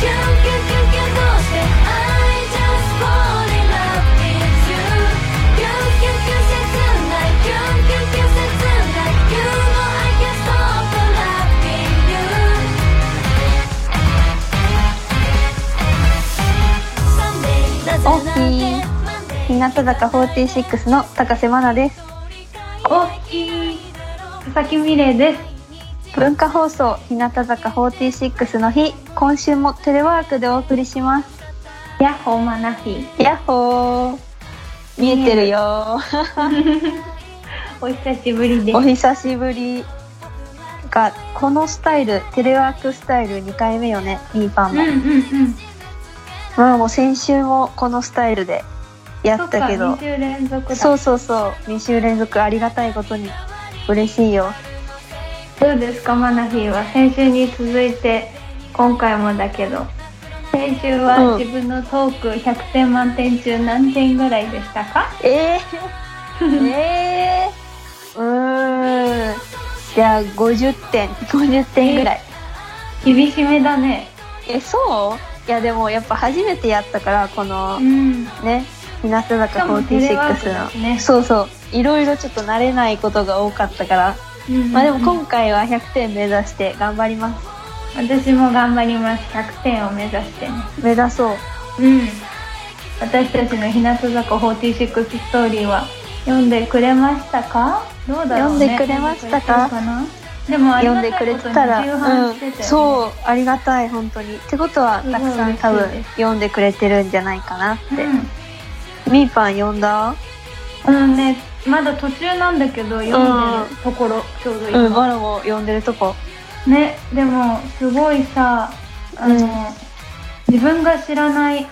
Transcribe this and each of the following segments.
キュンキュンキュンキュンどうして I just fall in love with you キュンキュンキュン切ないキュンキュンキュン切ない You know I can't stop loving you Someday なぜおっなんきて日向坂46の高瀬真奈です。大きい佐々木美玲です。文化放送日向坂46の日今週もテレワークでお送りします。ヤッホーマナフィやっほー。見えてるよ。お久しぶりです。お。久しぶり。がこのスタイルテレワークスタイル2回目よね B パンも、うんうんうん。まあもう先週もこのスタイルでやったけど。そっか、2週連続だ。そうそうそう。2週連続ありがたいことに。嬉しいよどうですか、マナフィーは？先週に続いて、今回もだけど。先週はうん。自分のトーク100点満点中何点ぐらいでしたか？えー、えー、うーん。じゃあ50点。50点ぐらい。厳しめだね。えそう？いやでもやっぱ初めてやったからこのん。ね日向坂しかもテレワーク46の、ね。そうそう。いろいろちょっと慣れないことが多かったから、うんまあでも今回は100点目指して頑張ります。私も頑張ります。100点を目指して。ね。目指そう。うん。私たちの日向坂46ストーリーは読んでくれましたか？どうだろうね。読んでくれましたか？でも読んでくれてたら、うん、そうありがたい本当に。ってことはたくさん多分読んでくれてるんじゃないかなって、うん。みーパン読んだ？あのね、まだ途中なんだけど読んでるところ、ちょうど今。うんバラも読んでるとこ。ね、でもすごいさ、あの、うん。自分が知らない、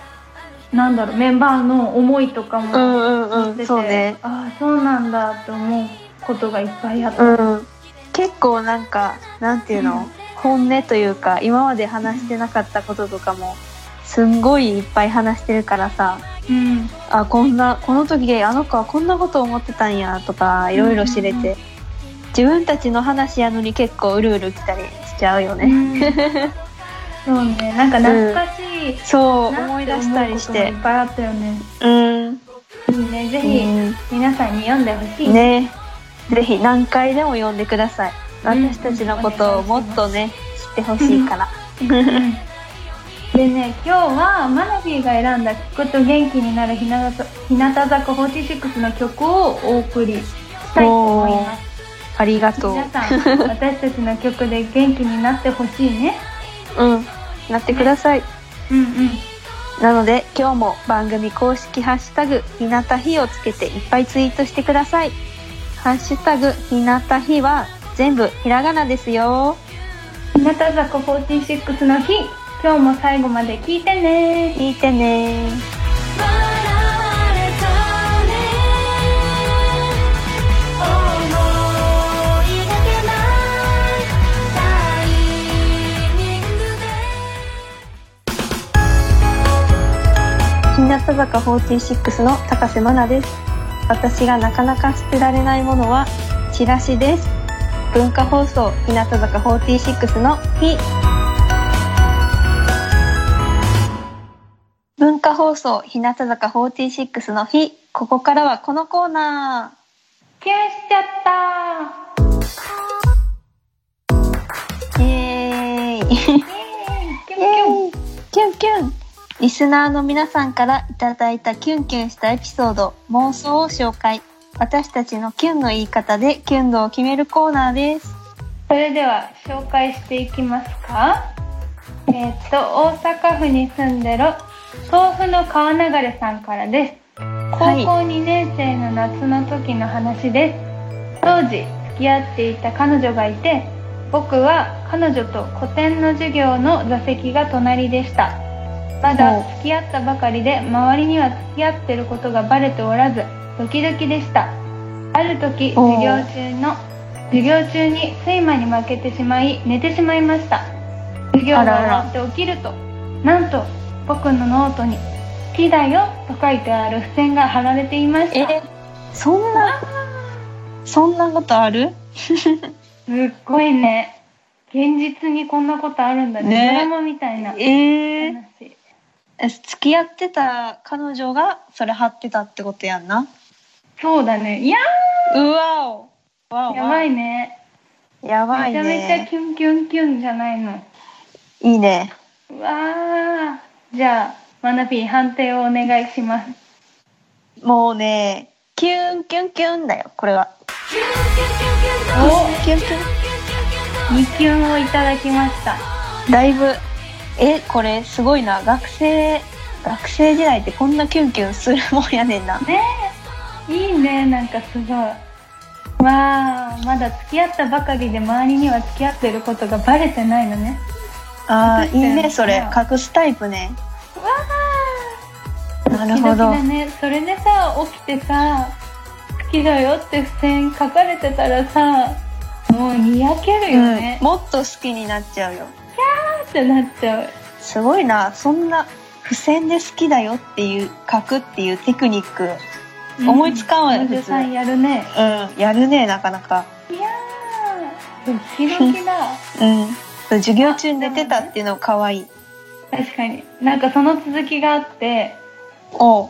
なんだろう、メンバーの思いとかもうんうん載ってて、そうね。ああ、そうなんだって思うことがいっぱいあった。うん。結構なんかなんていうの、うん。本音というか今まで話してなかったこととかもすんごいいっぱい話してるからさうん。あこんなこの時あの子はこんなこと思ってたんやとかいろいろ知れて、うんうん自分たちの話やのに結構うるうる来たりしちゃうよね、そうね、なんか懐かしい、そうなって思い出したりして。いっぱいあったよね。うん。いいね、ぜひ、うん。皆さんに読んでほしい。ね。ぜひ何回でも読んでください。うん。私たちのことをもっとね知ってほしいから。うんでね、今日はマナフィーが選んだ聞くと元気になる日向坂日向坂46の曲をお送りしたいと思います。ありがとう皆さん、私たちの曲で元気になってほしいね。うんなってください、うんうん。なので今日も番組公式ハッシュタグひなたひをつけていっぱいツイートしてくださいハッシュタグひなたひは全部ひらがなですよ日向坂46の日、今日も最後まで聞いてね。聞いてね。日向坂46の高瀬真奈です。私がなかなか捨てられないものはチラシです。文化放送日向坂46の日文化放送日向坂46の日。ここからはこのコーナキュンしちゃった。ーイエーイ。キュンキュンキュンキュン。リスナーの皆さんからいただいたキュンキュンしたエピソード、妄想を紹介。私たちのキュンの言い方でキュン度を決めるコーナーです。それでは紹介していきますか。えーっと大阪府に住んでる豆腐の川流れさんからです。高はい。校2年生の夏の時の話です。当時付き合っていた彼女がいて僕は彼女と古典の授業の座席が隣でした。まだ付き合ったばかりで周りには付き合ってることがバレておらずドキドキでした。ある時授業中の授業中に睡魔に負けてしまい寝てしまいました。授業が終わって起きるとなんと僕のノートに「好きだよ」と書いてある付箋が貼られていました。え、そんな、そんなことある？すっごいね。現実にこんなことあるんだね。ね。ドラマみたいな話、ええ付き合ってた彼女がそれ貼ってたってことやんな？そうだね。いやうわお。わおーやばいね。やばいめちゃめちゃねキュンキュンキュンじゃないの。いいね。うわーじゃあマナピー判定をお願いします。もうねキュンキュンキュンだよこれは。おキュンキュン。2キュンをいただきました。だいぶ。えこれすごいな。学生学生時代ってこんなキュンキュンするもんやねんな。ねえ。いいね。なんかすごい。わあまだ付き合ったばかりで周りには付き合ってることがバレてないのね。あーいいねそれ。隠すタイプねなるほど。ね。それでさ起きてさ好きだよって付箋書かれてたらさもうにやけるよね。うん、、もっと好きになっちゃうよ。ってなっちゃう。すごいな。そんな付箋で好きだよっていう書くっていうテクニック思いつかんわよ普通彼女さんやるね。うん。やるねなかなか。いやー。ドキドキだ うん。授業中に寝てたっていうの可愛い確かに。なんかその続きがあっておう。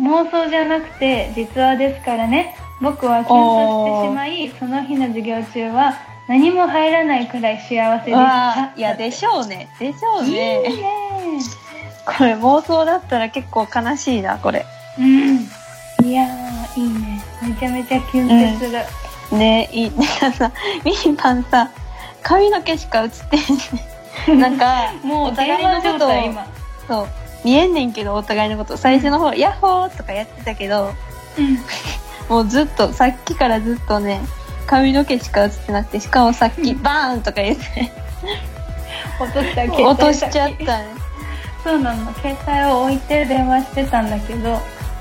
妄想じゃなくて実話ですからね。僕はキュンとしてしまいその日の授業中は何も入らないくらい幸せでしわたあいやでしょうね。でしょういいねねこれ妄想だったら結構悲しいなこれ。うん。いやーいいね。めちゃめちゃキュンってする、ねいい。ねさミーパンさ髪の毛しか映ってへんね なんかもうお互いのことそう見えんねんけどお互いのこと。最初の方「ヤッホー!」とかやってたけどうん。もうずっとさっきからずっとね髪の毛しか映ってなくてしかもさっきうん。バーンとか言って 落とした落としちゃった。ね、そうなの。携帯を置いて電話してたんだけど、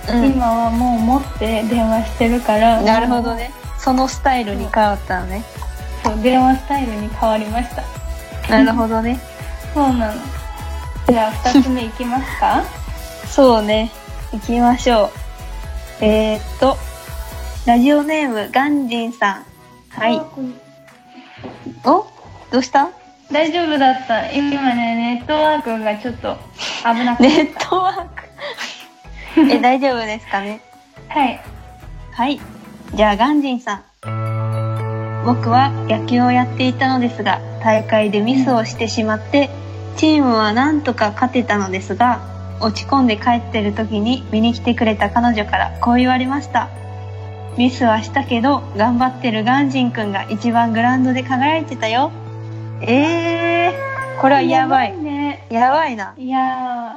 うん、今はもう持って電話してるから。なるほどね。そのスタイルに変わったのね。そう電話スタイルに変わりました なるほどね。そうなの。じゃあ2つ目いきますか？そうね。行きましょう。えー、っとラジオネームガンジンさん。はい。お？どうした？大丈夫だった。今ねネットワークがちょっと危なくて、ネットワーク？え大丈夫ですかね？はい。はい。じゃあ、ガンジンさん。僕は野球をやっていたのですが、大会でミスをしてしまって、チームはなんとか勝てたのですが、落ち込んで帰ってる時に見に来てくれた彼女からこう言われました。ミスはしたけど、頑張ってるガンジンくんが一番グラウンドで輝いてたよ。えー、これはやばい。ねやばいな。いや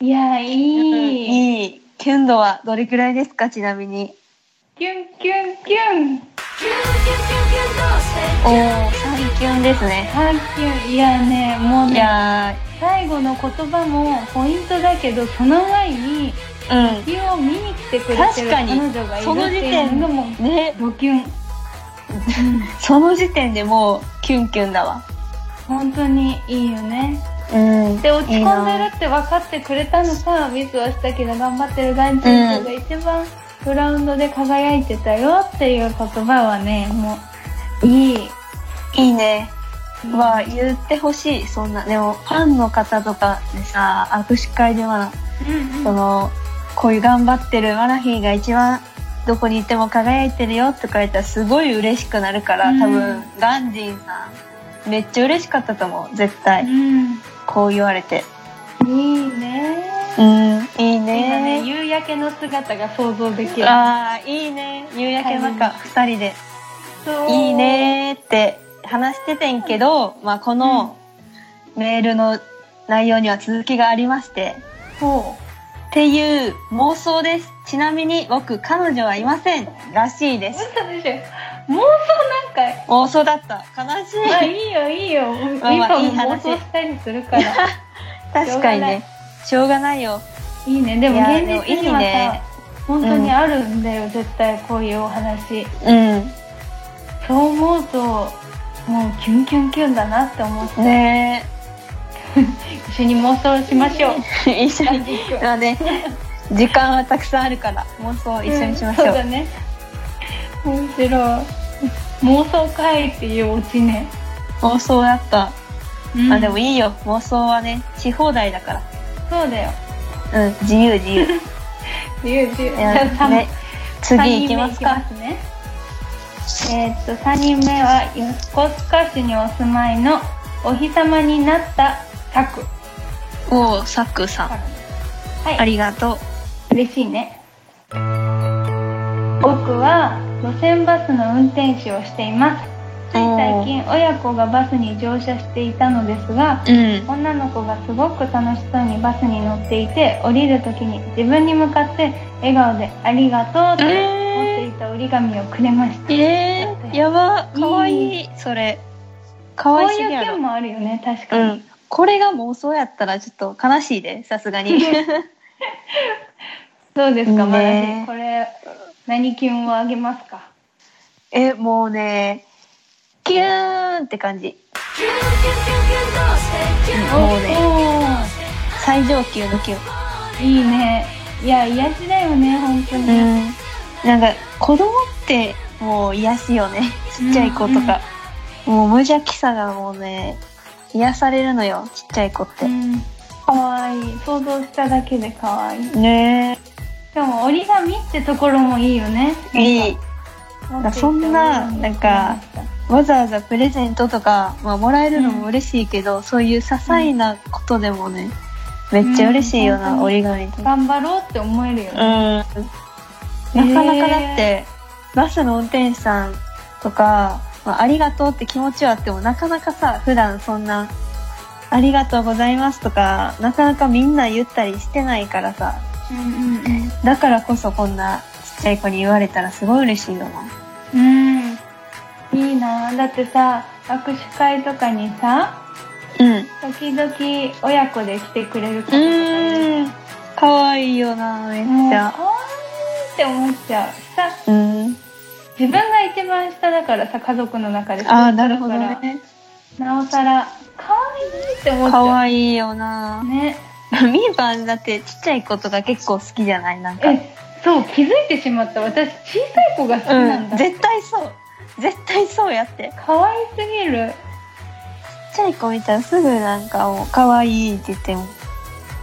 ーいやーいい、いい。キュン度はどれくらいですかちなみに。キュンキュンキュンおー、3キュンですね。あキュンいやねもういねや最後の言葉もポイントだけどその前にー、うん。日を見に来てくれてる彼女がいるっていうのがもうね、ドキュンその時点でもうキュンキュンだわ。本当にいいよねうん。で落ち込んでるって分かってくれたのさミスはしたけど頑張ってるガンチンが一番グラウンドで輝いてたよっていう言葉はねもういいいいね。は言ってほしい。そんな。でも、ファンの方とかでさ、握手会では、うんその、こういう頑張ってるマナヒーが一番どこにいても輝いてるよって書いたらすごい嬉しくなるから、うん多分、ガンジンさん、めっちゃ嬉しかったと思う。絶対。うんこう言われて。いいねうん、いい今ねね。夕焼けの姿が想像できるああ、いいね。夕焼けの中、二人で。そういいねーって話しててんけど、まあ、このメールの内容には続きがありまして、ほっていう妄想です。ちなみに僕、彼女はいません。らしいうです。妄想なんかい妄想だった。悲しい。まあいいよいいよまあまあ今いい話想したりするから 確かにね。しょうがないよ。いいねでも現実にはさね本当にあるんだよ、絶対こういうお話うん。そう思うともうキュンキュンキュンだなって思って、ね 一緒に妄想しましょうえ。一緒に。にまあね、時間はたくさんあるから、妄想一緒にしましょう。そうだね面白い妄想会っていうオチね妄想やった。うんあ、でもいいよ。妄想はね、し放題だから。そうだよ。うん、自由自由。自由自由。ね、三次行人目きますか。すね。えーっと、3人目は横須賀市にお住まいのお日様になったサク。おー、サックさん。はい。ありがとう。嬉しいね。僕は路線バスの運転手をしています。つい最近親子がバスに乗車していたのですが、うん。女の子がすごく楽しそうにバスに乗っていて降りる時に自分に向かって笑顔で「ありがとう」って持っていた折り紙をくれました、えー、やば。かわいい。それ。かわいういすぎやろ件。もあるよね確かに、うん。これが妄想やったらちょっと悲しいで、さすがに。どうですか、ねマラジこれ何キュンをあげますか？え、もうね、キューンって感じ。もうね、最上級のキュン。いいねいや癒しだよね本当に、うん。なんか、子供ってもう癒しよね。ちっちゃい子とか。もう無邪気さがもうね、癒されるのよ、ちっちゃい子って。うんかわいい想像しただけでかわいいしねかも折り紙ってところもいいよねえ。いい。なんかそんななんかわざわざプレゼントとか、まあ、もらえるのも嬉しいけど、そういう些細なことでもね、めっちゃ嬉しいよな、うん折り紙。頑張ろうって思えるようん。ね、なかなかだって、バスの運転手さんとか、まあ、ありがとうって気持ちはあっても、なかなかさ、普段そんな、ありがとうございますとか、なかなかみんな言ったりしてないからさ、うんうんだからこそこんなちっちゃい子に言われたらすごい嬉しいよな。うんうんいいなだってさ握手会とかにさうん。時々親子で来てくれるかいるーん。かわいいよな、めっちゃ。可愛いって思っちゃうさうん。自分が一番下だからさ家族の中でああ、なるほどね。なおさら可愛いって思っちゃかうわいいよな。ね みーぱんだってちっちゃい子とか結構好きじゃない？なんか。えそう気づいてしまった私小さい子が好きなんだ、絶対そう。絶対そうやって。可愛すぎるちっちゃい子見たらすぐなんかもう可愛いって言っても。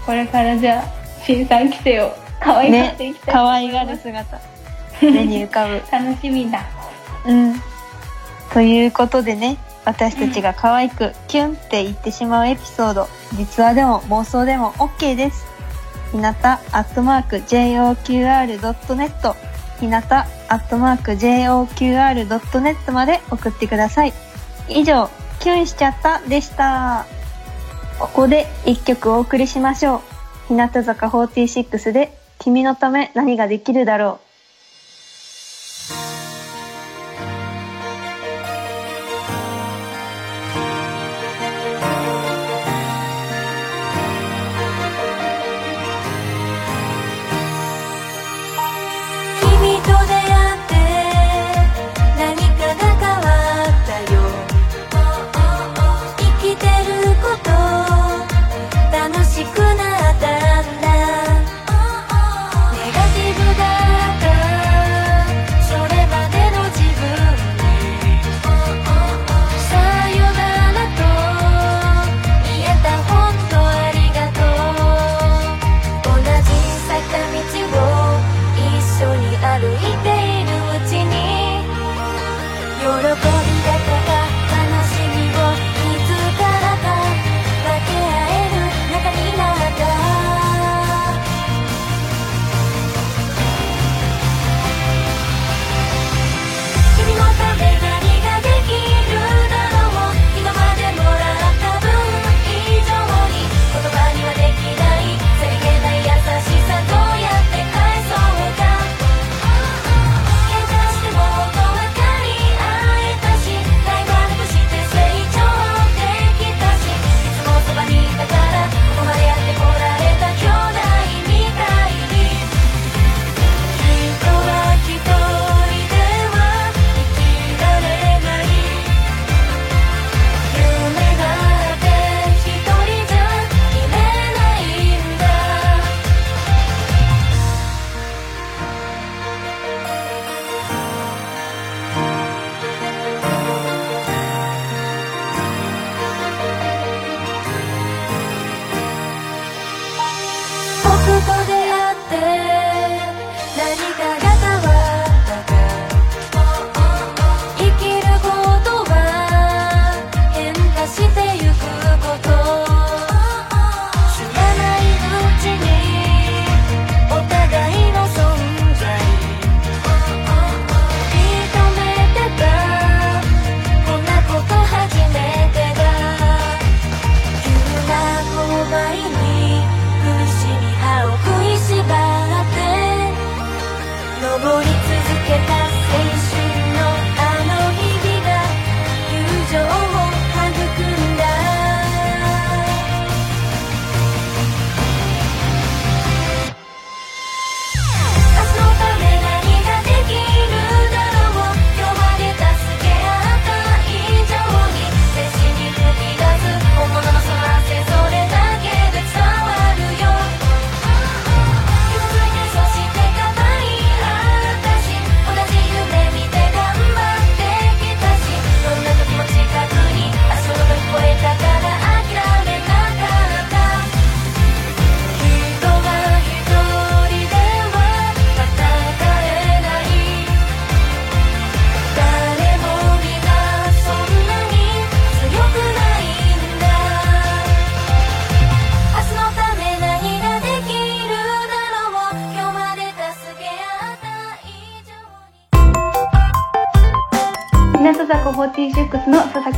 これからじゃあ新さん来てよ可愛がっていきたい、可愛がる姿。目に浮かぶ。楽しみだうん。ということでね、私たちが可愛くキュンって言ってしまうエピソード、実話でも妄想でも OK です。ひなたアットマーク JOQR.net ひなたアットマーク JOQR.net まで送ってください。以上、キュンしちゃったでした。ここで一曲お送りしましょう。日向坂46で君のため何ができるだろう。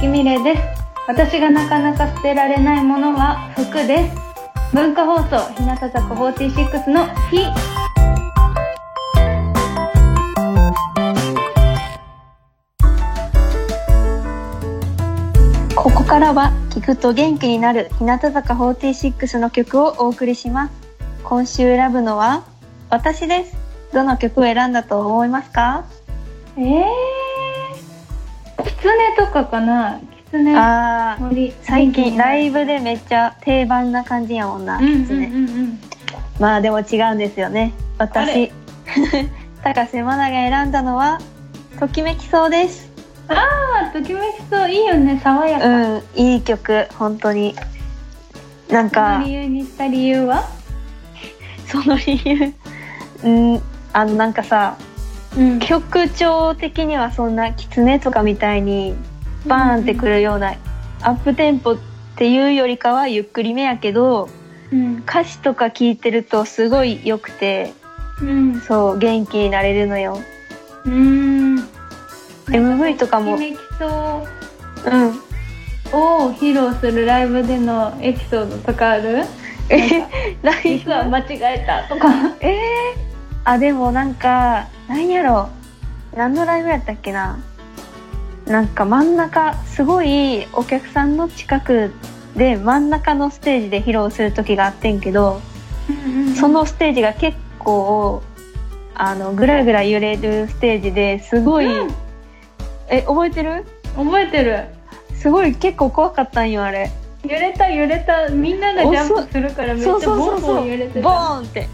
木美玲です。私がなかなか捨てられないものは服です。文化放送日向坂46の日。ここからは聞くと元気になる日向坂46の曲をお送りします。今週選ぶのは私です。どの曲を選んだと思いますか？えー、ネとかかな？キツネあー、森最近ライブブでめっちゃ定番な感じやもんな。うんうんうんねうん。まあでも違うんですよね。あ私、高瀬愛奈が選んだのは、ときめきそうです。あー、ときめきそう。いいよね、爽やか。うん、いい曲、本当に。なんそのか理、由にした理由は？その理由、うん、あのなんかさ、うん曲調的にはそんな狐とかみたいにバーンってくるようなアップテンポっていうよりかはゆっくりめやけどうん。歌詞とか聞いてるとすごい良くてうん。そう元気になれるのようーん。MV とかもうんうを披露するライブでのエピソードとかある？えライブ？実は間違えたとか。えー、あでもなんかなんやろ。何のライブやったっけな。なんか真ん中すごいお客さんの近くで真ん中のステージで披露する時があってんけどそのステージが結構あのぐらぐら揺れるステージですごい、うん。え覚えてる？覚えてる。すごい結構怖かったんよあれ。揺れた揺れた。みんながジャンプするからめっちゃボンボン揺れてボた。ーンって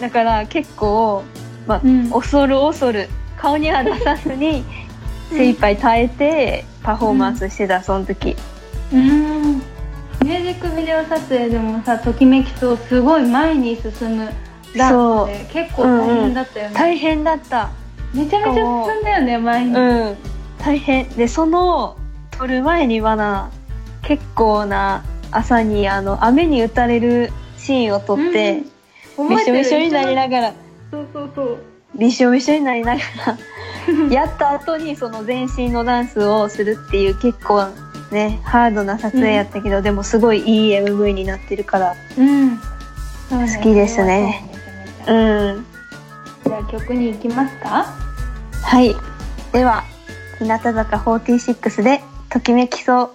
だから結構、まあうん。恐る恐る顔には出さずに精一杯耐えてパフォーマンスしてた、その時。うーん。ミュージックビデオ撮影でもさ、ときめきそうすごい前に進むダンスで結構大変だったよね。大変だった。めちゃめちゃ進んだよね前に。う。ん。大変。でその撮る前にはな結構な朝にあの雨に打たれるシーンを撮って、びしょびしょになりながらそうそうそう。びしょびしょになりながらやった。後にその全身のダンスをするっていう結構ねハードな撮影やった。けど、でもすごいいい MV になってるからうん。好きですね。うんじゃあ曲に行きますかはいでは日向坂46で「ときめきそう」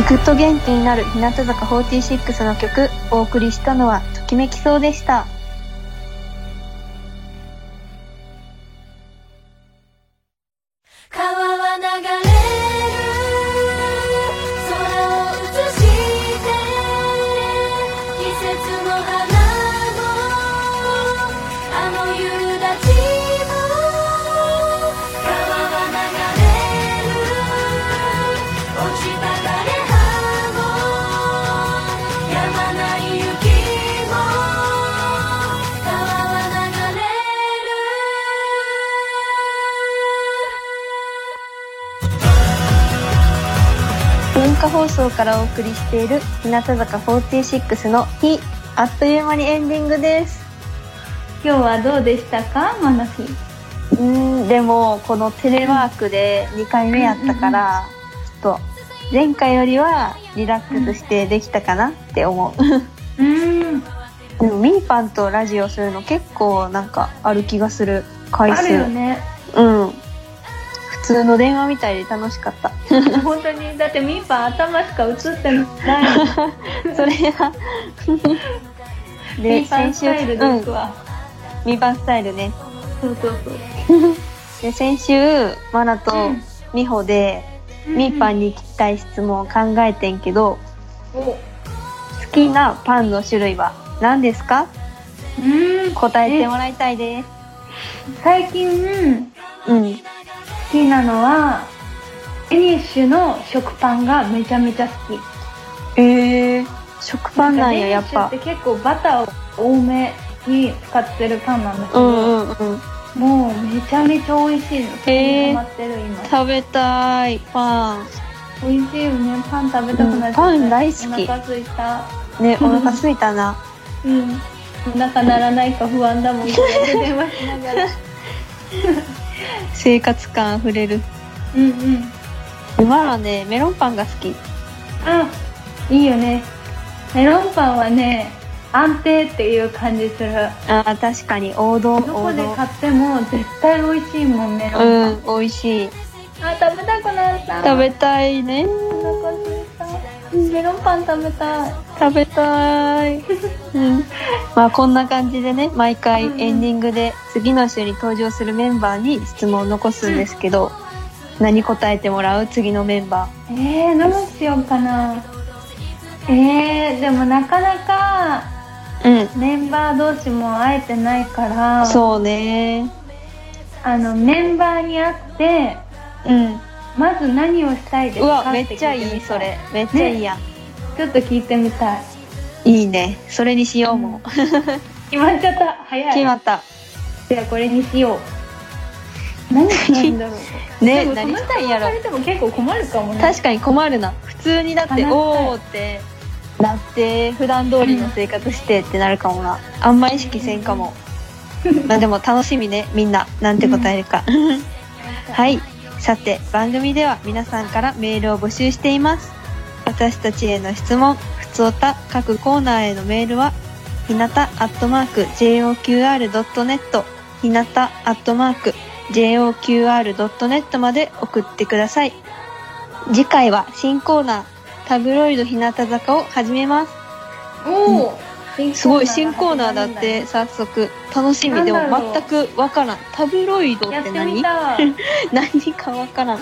聞くと元気になる日向坂46の曲お送りしたのはときめきそうでした。化放送からお送りしている日向坂46の日。あっという間にエンディングです。今日はどうでしたか？マナヒうーんでもこのテレワークで2回目やったから、ちょっと前回よりはリラックスしてできたかなって思う、うん。でもミーパンとラジオするの結構なんかある気がする。回あ数るよね。うん。普通の電話みたいで楽しかった。本当に。だってミーパン頭しか映ってない。それがミでーパンスタイルうんですわ、ミーパンスタイルね。そうそうそう。で先週マナとうん。ミホで、ミーパンに聞きたい質問を考えてんけどお。好きなパンの種類は何ですか？うん。答えてもらいたいです。最近うん好きなのはデニッシュの食パンがめちゃめちゃ好き。えー、食パンなんややっぱ。デニッシュって結構バターを多めに使ってるパンなんだけど、うんうんうん。もうめちゃめちゃ美味しいの。それにハマってる今。食べたいパン。美味しいよね。パン食べたくなっちゃった、うんパン大好き。お腹空いた。ねお腹すいたな。うん。お腹ならないか不安だもん。電話しながら生活感あふれる。うんうん。今はねメロンパンが好き。あいいよね。メロンパンはね安定っていう感じする。あー確かに。王道どこで買っても絶対美味しいもんメロンパン、うん美味しい。あ食べたくなった食べたいね。お腹空いたメロンパン食べたい。食べたい、うん、まあこんな感じでね毎回うんうん。エンディングで次の週に登場するメンバーに質問を残すんですけど、何答えてもらう？次のメンバえー、どうしようかな。えー、でもなかなかーうん。メンバー同士も会えてないからそうね。あのメンバーに会ってうんまず何をしたいですうかわめっちゃいいそれ。めっちゃいいや。ん、ちょっと聞いてみたい。いいね。それにしようもう、決まっちゃった。早い。決まった。じゃあこれにしよう。何したいんだろう。ね何したいんやろ結構困るかもね。確かに困るな。普通にだっておーってなって普段通りの生活してってなるかもな。あんま意識せんかも。まあでも楽しみねみんな。なんて答えるか。はいさて番組では皆さんからメールを募集しています。私たちへの質問ふつおた各コーナーへのメールはひなたアットマーク JOQR.net ひなたアットマーク JOQR.net まで送ってください。次回は新コーナータブロイド日向坂を始めます。おお、すごい新コーナーだって早速。楽しみ。でも全くわからん。タブロイドって何？何かわからん。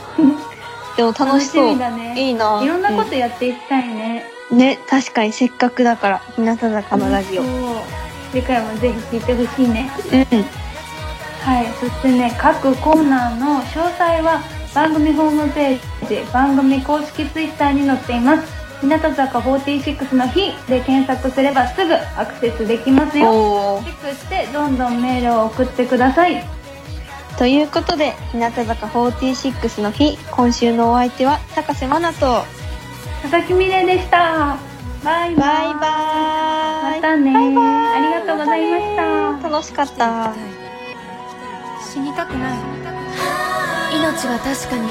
でも楽楽ししそうね。いいな。いろんなことやっていきたいね、うんね確かに。せっかくだから日向坂のラジオ。次回もぜひ聞いてほしいね。うん。はい。そしてね各コーナーの詳細は番組ホームページ番組公式ツイッターに載っています日向坂46の日で検索すればすぐアクセスできますよ。チェックしてどんどんメールを送ってください。ということで日向坂46の日今週のお相手は高瀬愛奈と佐々木美玲でした。バイバイ。バイバーイ。またね。バイバイ。ありがとうございました。楽しかった。死にたくない。命は確かに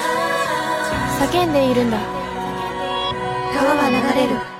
叫んでいるんだ川は流れる。